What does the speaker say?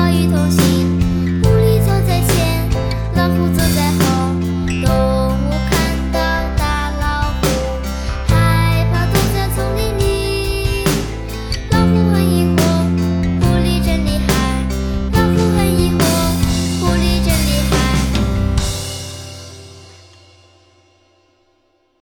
我已同行。